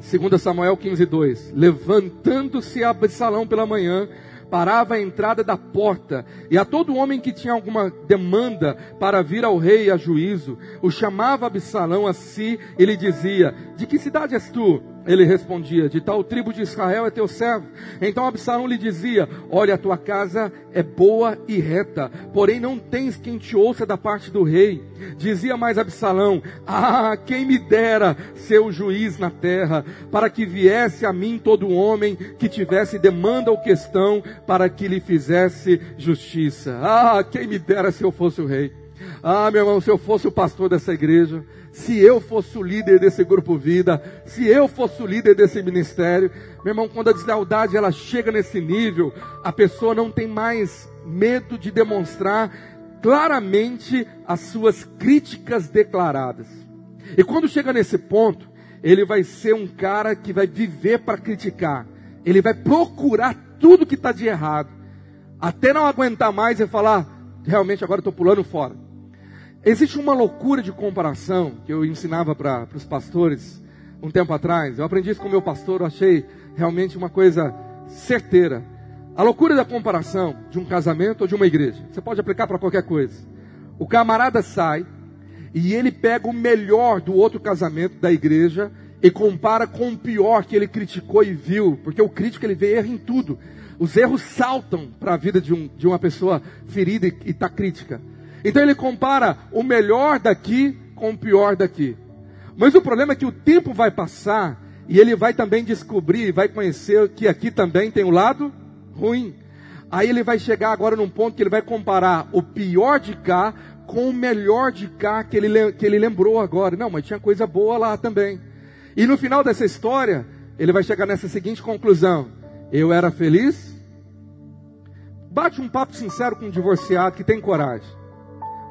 2 Samuel 15, 2. Levantando-se Absalão pela manhã, parava a entrada da porta, e a todo homem que tinha alguma demanda para vir ao rei a juízo, o chamava Absalão a si e lhe dizia: De que cidade és tu? Ele respondia: De tal tribo de Israel é teu servo. Então Absalão lhe dizia: Olha, a tua casa é boa e reta, porém não tens quem te ouça da parte do rei. Dizia mais Absalão: Ah, quem me dera ser o juiz na terra, para que viesse a mim todo homem que tivesse demanda ou questão, para que lhe fizesse justiça. Ah, quem me dera se eu fosse o rei. Ah, meu irmão, se eu fosse o pastor dessa igreja, se eu fosse o líder desse grupo vida, se eu fosse o líder desse ministério, meu irmão, quando a deslealdade ela chega nesse nível, a pessoa não tem mais medo de demonstrar claramente as suas críticas declaradas. E quando chega nesse ponto, ele vai ser um cara que vai viver para criticar. Ele vai procurar tudo que está de errado, até não aguentar mais e falar: realmente agora estou pulando fora. Existe uma loucura de comparação que eu ensinava para os pastores um tempo atrás. Eu aprendi isso com meu pastor, eu achei realmente uma coisa certeira. A loucura da comparação de um casamento ou de uma igreja. Você pode aplicar para qualquer coisa. O camarada sai e ele pega o melhor do outro casamento da igreja e compara com o pior que ele criticou e viu, porque o crítico ele vê erro em tudo. Os erros saltam para a vida de, um, de uma pessoa ferida e está crítica. Então ele compara o melhor daqui com o pior daqui. Mas o problema é que o tempo vai passar e ele vai também descobrir, vai conhecer que aqui também tem um lado ruim. Aí ele vai chegar agora num ponto que ele vai comparar o pior de cá com o melhor de cá que ele, que ele lembrou agora. Não, mas tinha coisa boa lá também. E no final dessa história, ele vai chegar nessa seguinte conclusão: eu era feliz. Bate um papo sincero com um divorciado que tem coragem.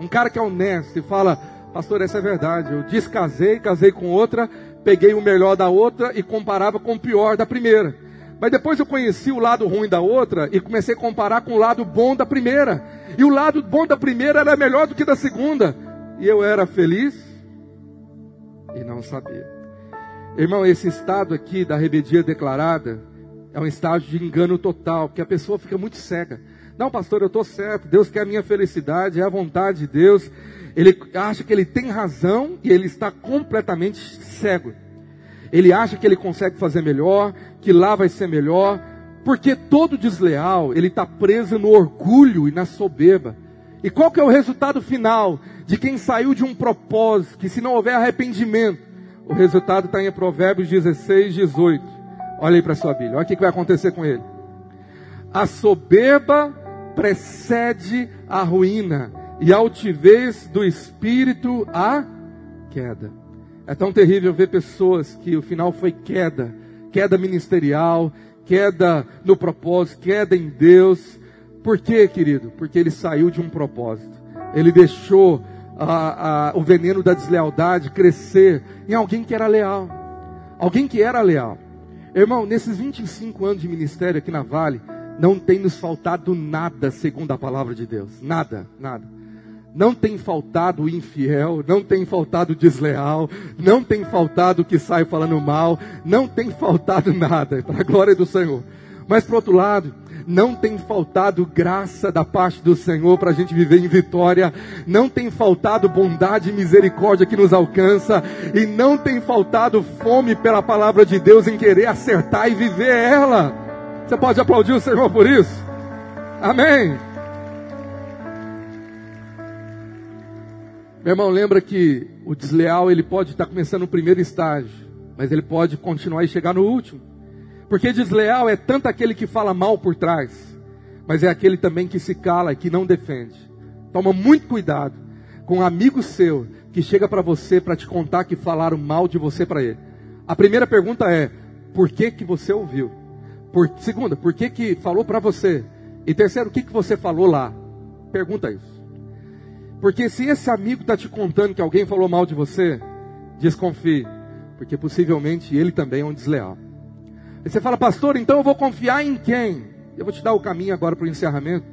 Um cara que é honesto e fala: Pastor, essa é verdade. Eu descasei, casei com outra, peguei o melhor da outra e comparava com o pior da primeira. Mas depois eu conheci o lado ruim da outra e comecei a comparar com o lado bom da primeira. E o lado bom da primeira era melhor do que da segunda. E eu era feliz e não sabia. Irmão, esse estado aqui da rebeldia declarada é um estado de engano total, porque a pessoa fica muito cega. Não, pastor, eu estou certo, Deus quer a minha felicidade, é a vontade de Deus. Ele acha que ele tem razão e ele está completamente cego. Ele acha que ele consegue fazer melhor, que lá vai ser melhor, porque todo desleal, ele está preso no orgulho e na soberba. E qual que é o resultado final de quem saiu de um propósito, que se não houver arrependimento, o resultado está em Provérbios 16, 18. Olha aí para a sua Bíblia. Olha o que vai acontecer com ele. A soberba precede a ruína, e a altivez do espírito a queda. É tão terrível ver pessoas que o final foi queda, queda ministerial, queda no propósito, queda em Deus. Por quê, querido? Porque ele saiu de um propósito. Ele deixou a, a, o veneno da deslealdade crescer em alguém que era leal. Alguém que era leal. Irmão, nesses 25 anos de ministério aqui na Vale, não tem nos faltado nada, segundo a palavra de Deus. Nada, nada. Não tem faltado o infiel, não tem faltado o desleal, não tem faltado o que sai falando mal, não tem faltado nada, para a glória do Senhor. Mas, por outro lado, não tem faltado graça da parte do Senhor para a gente viver em vitória, não tem faltado bondade e misericórdia que nos alcança, e não tem faltado fome pela palavra de Deus em querer acertar e viver ela. Você pode aplaudir o Senhor por isso? Amém. Meu irmão, lembra que o desleal ele pode estar começando no primeiro estágio, mas ele pode continuar e chegar no último. Porque desleal é tanto aquele que fala mal por trás, mas é aquele também que se cala e que não defende. Toma muito cuidado com um amigo seu que chega para você para te contar que falaram mal de você para ele. A primeira pergunta é: por que que você ouviu? Por, segunda, por que que falou para você? E terceiro, o que que você falou lá? Pergunta isso. Porque se esse amigo está te contando que alguém falou mal de você, desconfie, porque possivelmente ele também é um desleal. E você fala, pastor, então eu vou confiar em quem? Eu vou te dar o caminho agora para o encerramento.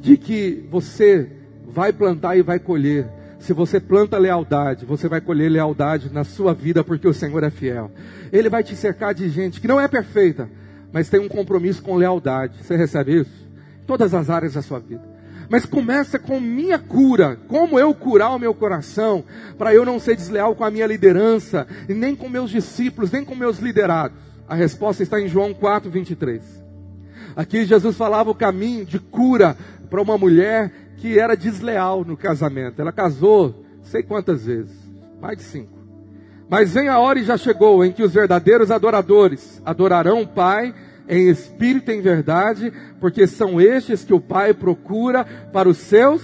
De que você vai plantar e vai colher. Se você planta lealdade, você vai colher lealdade na sua vida, porque o Senhor é fiel. Ele vai te cercar de gente que não é perfeita, mas tem um compromisso com lealdade. Você recebe isso? Todas as áreas da sua vida. Mas começa com minha cura, como eu curar o meu coração, para eu não ser desleal com a minha liderança, e nem com meus discípulos, nem com meus liderados. A resposta está em João 4, 23. Aqui Jesus falava o caminho de cura para uma mulher que era desleal no casamento. Ela casou sei quantas vezes, mais de cinco. Mas vem a hora e já chegou em que os verdadeiros adoradores adorarão o Pai em espírito e em verdade, porque são estes que o Pai procura para os seus.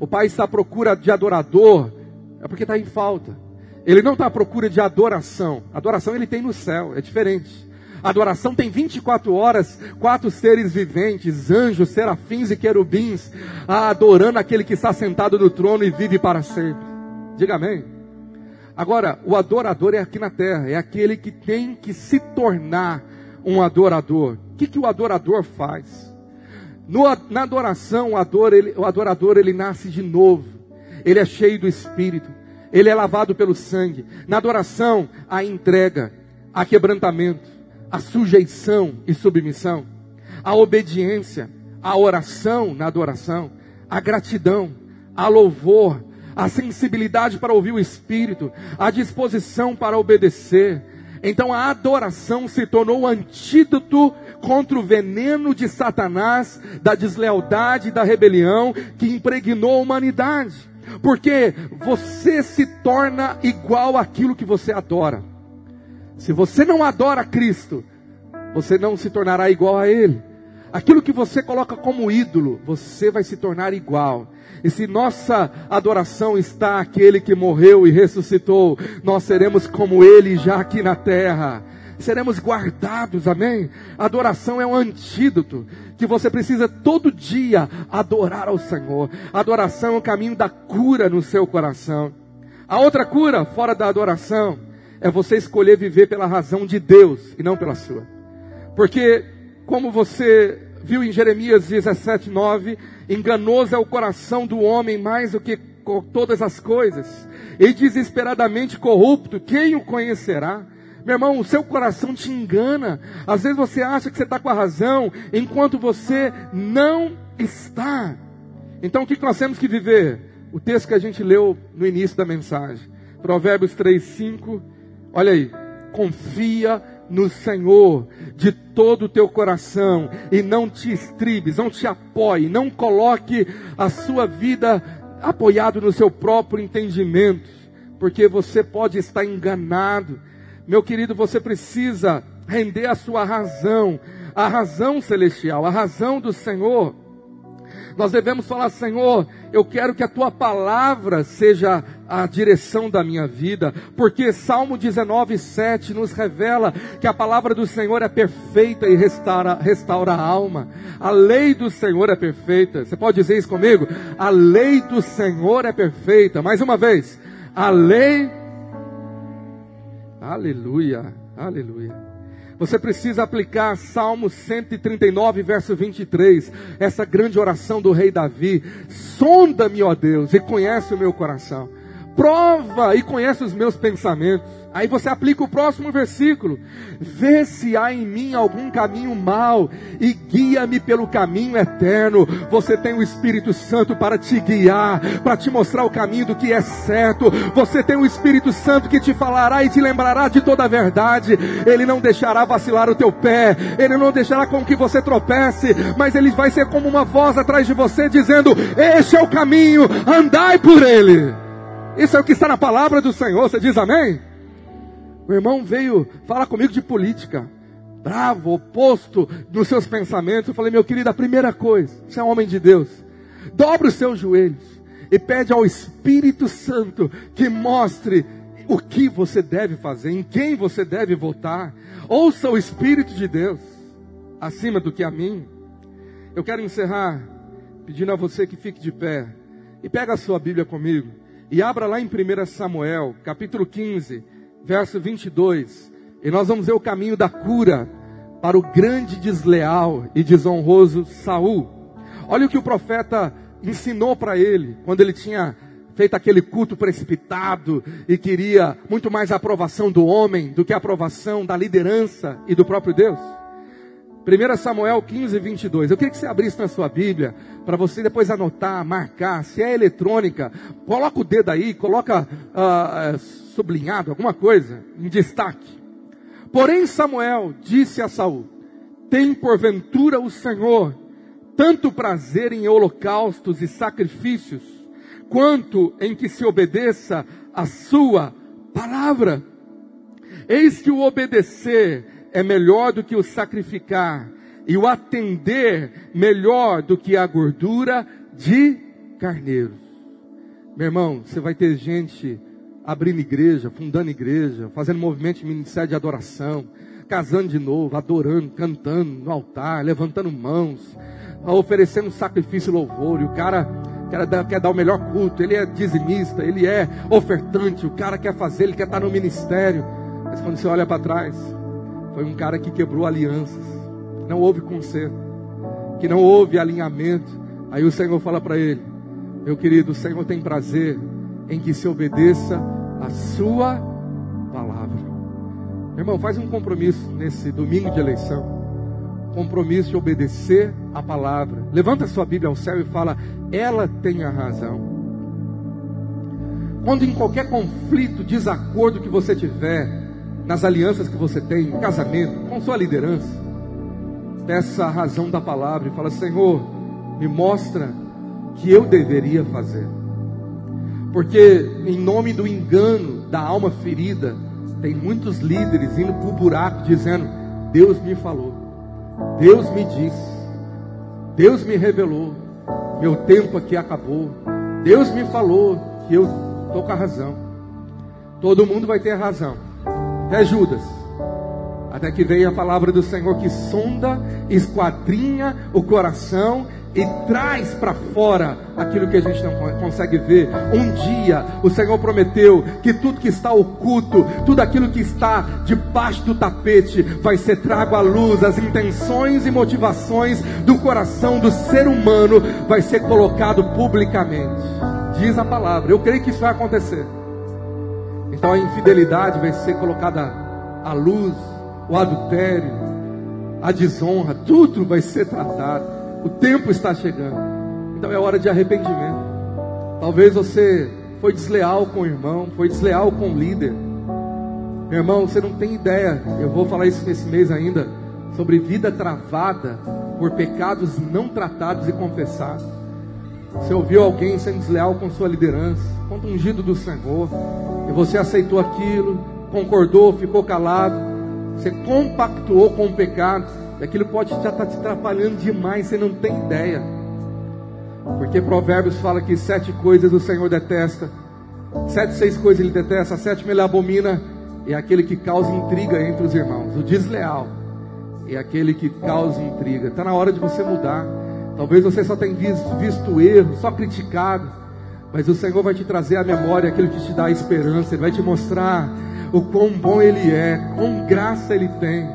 O Pai está à procura de adorador, é porque está em falta. Ele não está à procura de adoração. Adoração ele tem no céu, é diferente. Adoração tem 24 horas, quatro seres viventes, anjos, serafins e querubins, adorando aquele que está sentado no trono e vive para sempre. Diga amém. Agora, o adorador é aqui na terra, é aquele que tem que se tornar um adorador. O que, que o adorador faz? No, na adoração, o, ador, ele, o adorador ele nasce de novo, ele é cheio do Espírito, ele é lavado pelo sangue. Na adoração, a entrega, a quebrantamento, a sujeição e submissão, a obediência, a oração na adoração, a gratidão, a louvor, a sensibilidade para ouvir o Espírito, a disposição para obedecer. Então a adoração se tornou o antídoto contra o veneno de Satanás, da deslealdade da rebelião que impregnou a humanidade. Porque você se torna igual àquilo que você adora. Se você não adora Cristo, você não se tornará igual a Ele. Aquilo que você coloca como ídolo, você vai se tornar igual. E se nossa adoração está aquele que morreu e ressuscitou, nós seremos como ele já aqui na terra. Seremos guardados, amém? Adoração é um antídoto que você precisa todo dia adorar ao Senhor. Adoração é o caminho da cura no seu coração. A outra cura, fora da adoração, é você escolher viver pela razão de Deus e não pela sua. Porque, como você viu em Jeremias 17, 9, enganoso é o coração do homem mais do que todas as coisas, e desesperadamente corrupto, quem o conhecerá? Meu irmão, o seu coração te engana. Às vezes você acha que você está com a razão, enquanto você não está. Então o que nós temos que viver? O texto que a gente leu no início da mensagem. Provérbios 3, 5. Olha aí. Confia no Senhor de todo o teu coração e não te estribes, não te apoie, não coloque a sua vida apoiado no seu próprio entendimento, porque você pode estar enganado. Meu querido, você precisa render a sua razão, a razão celestial, a razão do Senhor nós devemos falar, Senhor, eu quero que a tua palavra seja a direção da minha vida, porque Salmo 19, 7 nos revela que a palavra do Senhor é perfeita e restaura, restaura a alma. A lei do Senhor é perfeita. Você pode dizer isso comigo? A lei do Senhor é perfeita. Mais uma vez, a lei. Aleluia, aleluia. Você precisa aplicar Salmo 139, verso 23, essa grande oração do rei Davi. Sonda-me, ó Deus, e conhece o meu coração. Prova e conhece os meus pensamentos Aí você aplica o próximo versículo: Vê se há em mim algum caminho mau e guia-me pelo caminho eterno. Você tem o Espírito Santo para te guiar, para te mostrar o caminho do que é certo. Você tem o Espírito Santo que te falará e te lembrará de toda a verdade. Ele não deixará vacilar o teu pé, ele não deixará com que você tropece, mas ele vai ser como uma voz atrás de você dizendo: Este é o caminho, andai por ele. Isso é o que está na palavra do Senhor. Você diz amém? O irmão veio falar comigo de política. Bravo, oposto nos seus pensamentos. Eu falei, meu querido, a primeira coisa, você é um homem de Deus. Dobre os seus joelhos e pede ao Espírito Santo que mostre o que você deve fazer, em quem você deve votar. Ouça o Espírito de Deus acima do que a mim. Eu quero encerrar pedindo a você que fique de pé e pega a sua Bíblia comigo e abra lá em 1 Samuel, capítulo 15 verso 22. E nós vamos ver o caminho da cura para o grande desleal e desonroso Saul. Olha o que o profeta ensinou para ele quando ele tinha feito aquele culto precipitado e queria muito mais a aprovação do homem do que a aprovação da liderança e do próprio Deus. 1 Samuel 15, 22. Eu queria que você abrisse na sua Bíblia, para você depois anotar, marcar. Se é eletrônica, coloca o dedo aí, coloca uh, sublinhado, alguma coisa, em destaque. Porém, Samuel disse a Saul: Tem porventura o Senhor tanto prazer em holocaustos e sacrifícios, quanto em que se obedeça a sua palavra. Eis que o obedecer é melhor do que o sacrificar, e o atender melhor do que a gordura de carneiros. Meu irmão, você vai ter gente abrindo igreja, fundando igreja, fazendo movimento de ministério de adoração, casando de novo, adorando, cantando no altar, levantando mãos, oferecendo sacrifício e louvor, e o cara quer dar, quer dar o melhor culto, ele é dizimista, ele é ofertante, o cara quer fazer, ele quer estar no ministério, mas quando você olha para trás, foi um cara que quebrou alianças. Não houve conserto. Que não houve alinhamento. Aí o Senhor fala para ele: Meu querido, o Senhor tem prazer em que se obedeça a sua palavra. Irmão, faz um compromisso nesse domingo de eleição. Compromisso de obedecer a palavra. Levanta sua Bíblia ao céu e fala: ela tem a razão. Quando em qualquer conflito, desacordo que você tiver, nas alianças que você tem, em casamento, com sua liderança, peça a razão da palavra e fala: Senhor, me mostra que eu deveria fazer. Porque em nome do engano, da alma ferida, tem muitos líderes indo para o buraco dizendo: Deus me falou, Deus me disse, Deus me revelou, meu tempo aqui acabou, Deus me falou que eu estou com a razão. Todo mundo vai ter razão, até Judas. Até que venha a palavra do Senhor que sonda, esquadrinha o coração e traz para fora aquilo que a gente não consegue ver. Um dia o Senhor prometeu que tudo que está oculto, tudo aquilo que está debaixo do tapete, vai ser trago à luz. As intenções e motivações do coração do ser humano vai ser colocado publicamente. Diz a palavra. Eu creio que isso vai acontecer. Então a infidelidade vai ser colocada à luz, o adultério, a desonra, tudo vai ser tratado. O tempo está chegando. Então é hora de arrependimento. Talvez você foi desleal com o irmão, foi desleal com o líder. Meu irmão, você não tem ideia. Eu vou falar isso nesse mês ainda. Sobre vida travada por pecados não tratados e confessados. Você ouviu alguém sendo desleal com sua liderança, com o ungido do Senhor, e você aceitou aquilo, concordou, ficou calado, você compactuou com o pecado, Aquilo pode já estar tá te atrapalhando demais, você não tem ideia. Porque Provérbios fala que sete coisas o Senhor detesta. Sete, seis coisas ele detesta. A sétima ele abomina. É aquele que causa intriga entre os irmãos. O desleal. É aquele que causa intriga. Está na hora de você mudar. Talvez você só tenha visto, visto erro, só criticado. Mas o Senhor vai te trazer à memória aquilo que te dá esperança. Ele vai te mostrar o quão bom Ele é, quão graça Ele tem.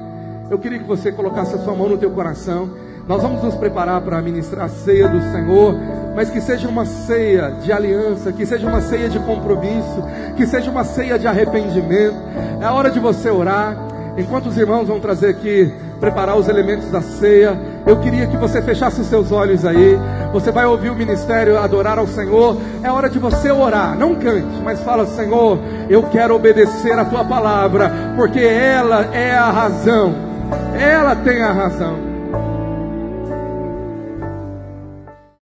Eu queria que você colocasse a sua mão no teu coração. Nós vamos nos preparar para ministrar a ceia do Senhor, mas que seja uma ceia de aliança, que seja uma ceia de compromisso, que seja uma ceia de arrependimento. É a hora de você orar. Enquanto os irmãos vão trazer aqui, preparar os elementos da ceia, eu queria que você fechasse os seus olhos aí. Você vai ouvir o ministério adorar ao Senhor. É hora de você orar. Não cante, mas fala: Senhor, eu quero obedecer a tua palavra, porque ela é a razão ela tem a razão.